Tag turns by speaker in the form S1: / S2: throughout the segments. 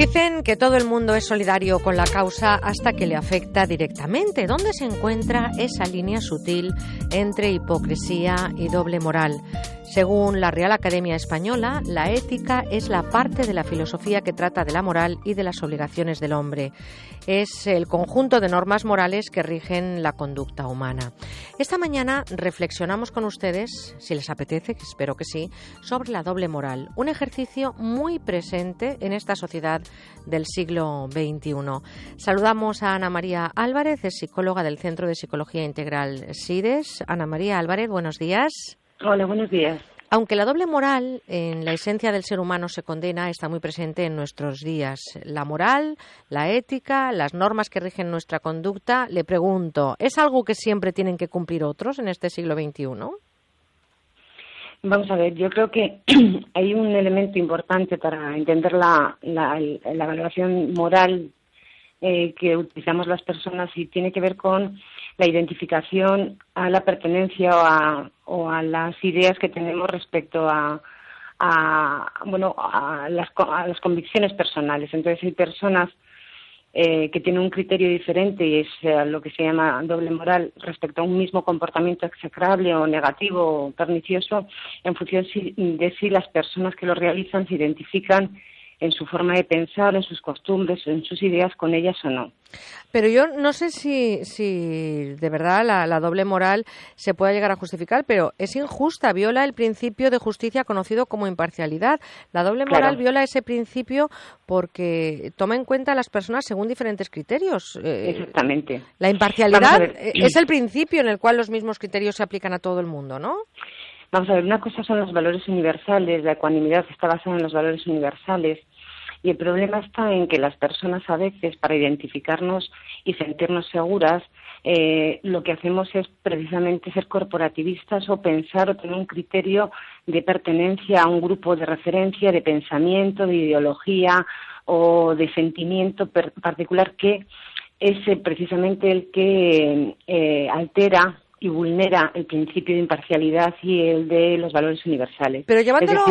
S1: Dicen que todo el mundo es solidario con la causa hasta que le afecta directamente. ¿Dónde se encuentra esa línea sutil entre hipocresía y doble moral? Según la Real Academia Española, la ética es la parte de la filosofía que trata de la moral y de las obligaciones del hombre. Es el conjunto de normas morales que rigen la conducta humana. Esta mañana reflexionamos con ustedes, si les apetece, que espero que sí, sobre la doble moral, un ejercicio muy presente en esta sociedad del siglo XXI. Saludamos a Ana María Álvarez, es psicóloga del Centro de Psicología Integral SIDES. Ana María Álvarez, buenos días.
S2: Hola, buenos días.
S1: Aunque la doble moral en la esencia del ser humano se condena, está muy presente en nuestros días. La moral, la ética, las normas que rigen nuestra conducta, le pregunto, ¿es algo que siempre tienen que cumplir otros en este siglo XXI?
S2: Vamos a ver, yo creo que hay un elemento importante para entender la, la, valoración moral eh, que utilizamos las personas y tiene que ver con la identificación a la pertenencia o a, las ideas que tenemos respecto a, bueno a las, convicciones personales. Entonces hay personas eh, que tienen un criterio diferente y es eh, lo que se llama doble moral respecto a un mismo comportamiento execrable o negativo o pernicioso en función de si las personas que lo realizan se identifican en su forma de pensar, en sus costumbres, en sus ideas con ellas o no.
S1: Pero yo no sé si, si de verdad la, doble moral se pueda llegar a justificar, pero es injusta, viola el principio de justicia conocido como imparcialidad. La doble moral viola ese principio porque toma en cuenta a las personas según diferentes criterios.
S2: Eh, Exactamente.
S1: La imparcialidad es el principio en el cual los mismos criterios se aplican a todo el mundo, ¿no?
S2: Vamos a ver, una cosa son los valores universales, la ecuanimidad está basada en los valores universales y el problema está en que las personas a veces, para identificarnos y sentirnos seguras, eh, lo que hacemos es precisamente ser corporativistas o pensar o tener un criterio de pertenencia a un grupo de referencia, de pensamiento, de ideología o de sentimiento particular que es eh, precisamente el que eh, altera y vulnera el principio de imparcialidad y el de los valores universales.
S1: Pero llevándolo,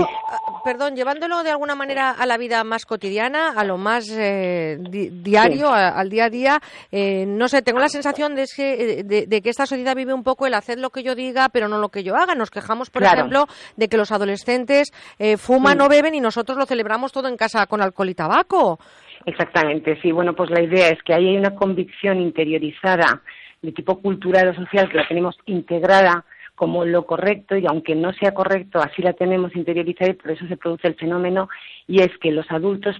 S1: perdón, llevándolo de alguna manera a la vida más cotidiana, a lo más eh, diario, al día a día, eh, no sé, tengo la sensación de que, de, que esta sociedad vive un poco el hacer lo que yo diga, pero no lo que yo haga. Nos quejamos, por ejemplo, de que los adolescentes eh, fuman o beben y nosotros lo celebramos todo en casa con alcohol y tabaco.
S2: Exactamente, sí. Bueno, pues la idea es que ahí hay una convicción interiorizada de tipo cultural o social que la tenemos integrada como lo correcto y aunque no sea correcto, así la tenemos interiorizada y por eso se produce el fenómeno y es que los adultos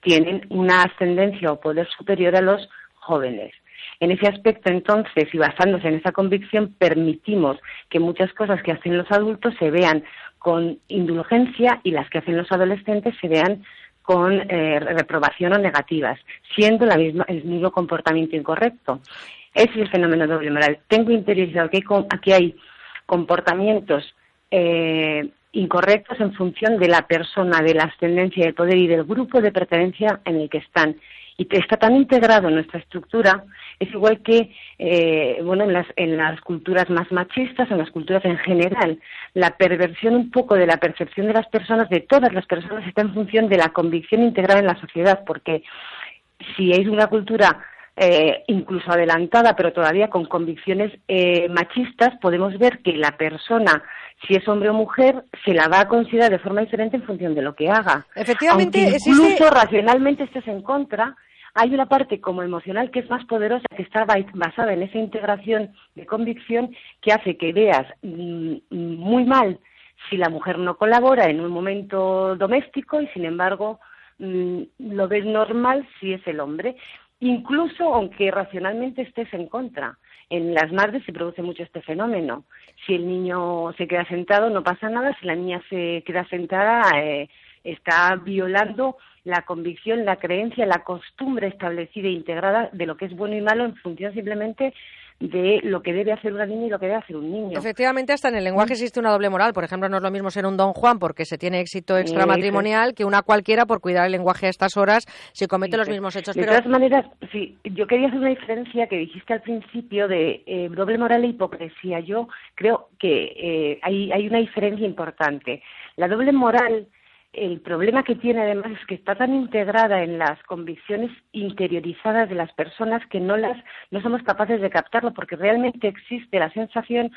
S2: tienen una ascendencia o poder superior a los jóvenes. En ese aspecto, entonces, y basándose en esa convicción, permitimos que muchas cosas que hacen los adultos se vean con indulgencia y las que hacen los adolescentes se vean con eh, reprobación o negativas, siendo la misma, el mismo comportamiento incorrecto. Ese es el fenómeno doble moral. Tengo interiorizado que aquí hay comportamientos eh, incorrectos en función de la persona, de la ascendencia del poder y del grupo de pertenencia en el que están. Y está tan integrado en nuestra estructura, es igual que eh, bueno, en las, en las culturas más machistas, en las culturas en general, la perversión un poco de la percepción de las personas, de todas las personas, está en función de la convicción integrada en la sociedad, porque si hay una cultura eh, incluso adelantada, pero todavía con convicciones eh, machistas, podemos ver que la persona, si es hombre o mujer, se la va a considerar de forma diferente en función de lo que haga.
S1: Efectivamente,
S2: incluso racionalmente estés en contra, hay una parte como emocional que es más poderosa, que está basada en esa integración de convicción que hace que veas mm, muy mal si la mujer no colabora en un momento doméstico y sin embargo mm, lo ves normal si es el hombre incluso aunque racionalmente estés en contra. En las madres se produce mucho este fenómeno. Si el niño se queda sentado, no pasa nada. Si la niña se queda sentada, eh, está violando la convicción, la creencia, la costumbre establecida e integrada de lo que es bueno y malo en función simplemente de lo que debe hacer una niña y lo que debe hacer un niño.
S1: Efectivamente, hasta en el lenguaje mm. existe una doble moral. Por ejemplo, no es lo mismo ser un don Juan porque se tiene éxito extramatrimonial que una cualquiera por cuidar el lenguaje a estas horas si comete los mismos hechos.
S2: De todas maneras, sí, yo quería hacer una diferencia que dijiste al principio de eh, doble moral e hipocresía. Yo creo que eh, hay, hay una diferencia importante. La doble moral el problema que tiene además es que está tan integrada en las convicciones interiorizadas de las personas que no las no somos capaces de captarlo porque realmente existe la sensación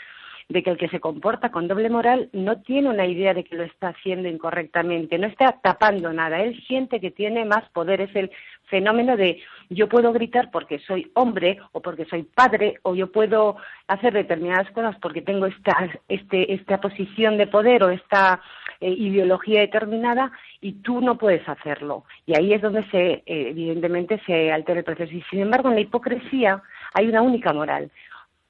S2: de que el que se comporta con doble moral no tiene una idea de que lo está haciendo incorrectamente, no está tapando nada, él siente que tiene más poder, es el fenómeno de yo puedo gritar porque soy hombre o porque soy padre o yo puedo hacer determinadas cosas porque tengo esta, este, esta posición de poder o esta eh, ideología determinada y tú no puedes hacerlo. Y ahí es donde se, eh, evidentemente, se altera el proceso. Y sin embargo, en la hipocresía hay una única moral.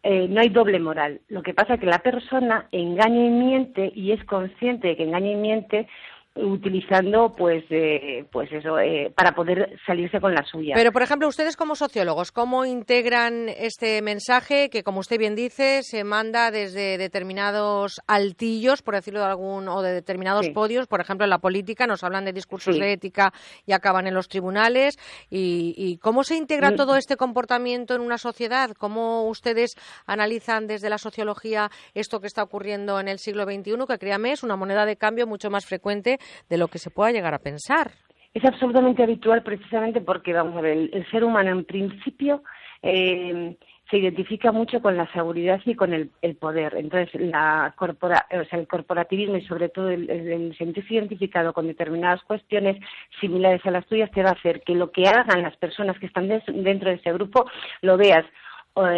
S2: Eh, no hay doble moral. Lo que pasa es que la persona engaña y miente y es consciente de que engaña y miente utilizando pues eh, pues eso eh, para poder salirse con la suya.
S1: Pero por ejemplo ustedes como sociólogos cómo integran este mensaje que como usted bien dice se manda desde determinados altillos por decirlo de algún o de determinados podios por ejemplo en la política nos hablan de discursos de ética y acaban en los tribunales. Y, cómo se integra mm. todo este comportamiento en una sociedad cómo ustedes analizan desde la sociología esto que está ocurriendo en el siglo XXI que créame es una moneda de cambio mucho más frecuente de lo que se pueda llegar a pensar.
S2: Es absolutamente habitual precisamente porque, vamos a ver, el, ser humano en principio eh, se identifica mucho con la seguridad y con el, poder. Entonces, la corpora, o sea, el corporativismo y sobre todo el, el, sentirse identificado con determinadas cuestiones similares a las tuyas te va a hacer que lo que hagan las personas que están dentro de ese grupo lo veas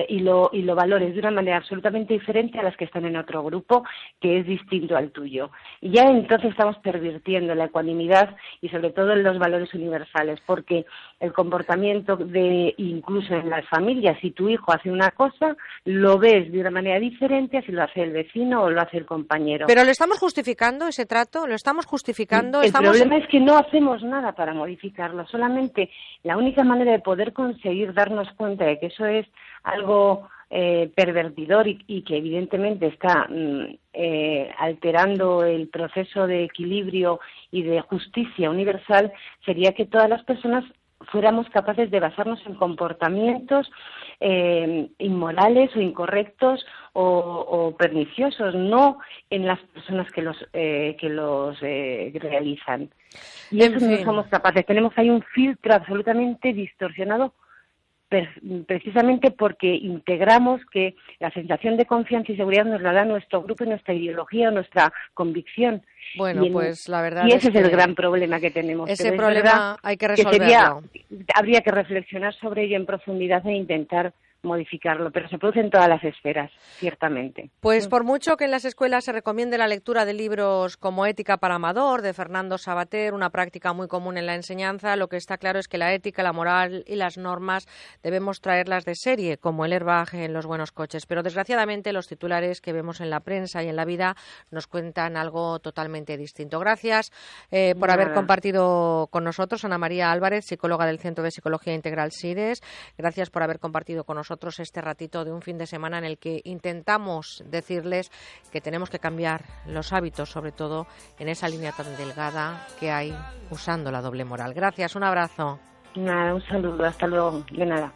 S2: y, lo, y lo valores de una manera absolutamente diferente a las que están en otro grupo que es distinto al tuyo. Y ya entonces estamos pervirtiendo la ecuanimidad y sobre todo en los valores universales, porque el comportamiento de incluso en las familias, si tu hijo hace una cosa, lo ves de una manera diferente a si lo hace el vecino o lo hace el compañero.
S1: Pero lo estamos justificando ese trato, lo estamos justificando.
S2: El problema es que no hacemos nada para modificarlo, solamente la única manera de poder conseguir darnos cuenta de que eso es algo eh, pervertidor y, que evidentemente está mm, eh, alterando el proceso de equilibrio y de justicia universal sería que todas las personas fuéramos capaces de basarnos en comportamientos eh, inmorales o incorrectos o, perniciosos, no en las personas que los que los realizan. Y eso no somos capaces. Tenemos ahí un filtro absolutamente distorsionado precisamente porque integramos que la sensación de confianza y seguridad nos la da nuestro grupo y nuestra ideología, nuestra convicción.
S1: Bueno, pues la verdad
S2: y ese es, el gran problema que tenemos.
S1: Ese problema hay que resolverlo.
S2: habría que reflexionar sobre ello en profundidad e intentar modificarlo, pero se produce en todas las esferas, ciertamente.
S1: Pues por mucho que en las escuelas se recomiende la lectura de libros como Ética para Amador, de Fernando Sabater, una práctica muy común en la enseñanza, lo que está claro es que la ética, la moral y las normas debemos traerlas de serie, como el airbag en los buenos coches. Pero desgraciadamente los titulares que vemos en la prensa y en la vida nos cuentan algo totalmente distinto. Gracias eh, por haber compartido con nosotros, Ana María Álvarez, psicóloga del Centro de Psicología Integral SIDES. Gracias por haber compartido con nosotros nosotros este ratito de un fin de semana en el que intentamos decirles que tenemos que cambiar los hábitos, sobre todo en esa línea tan delgada que hay usando la doble moral. Gracias, un abrazo.
S2: Nada, un saludo, hasta luego, de nada.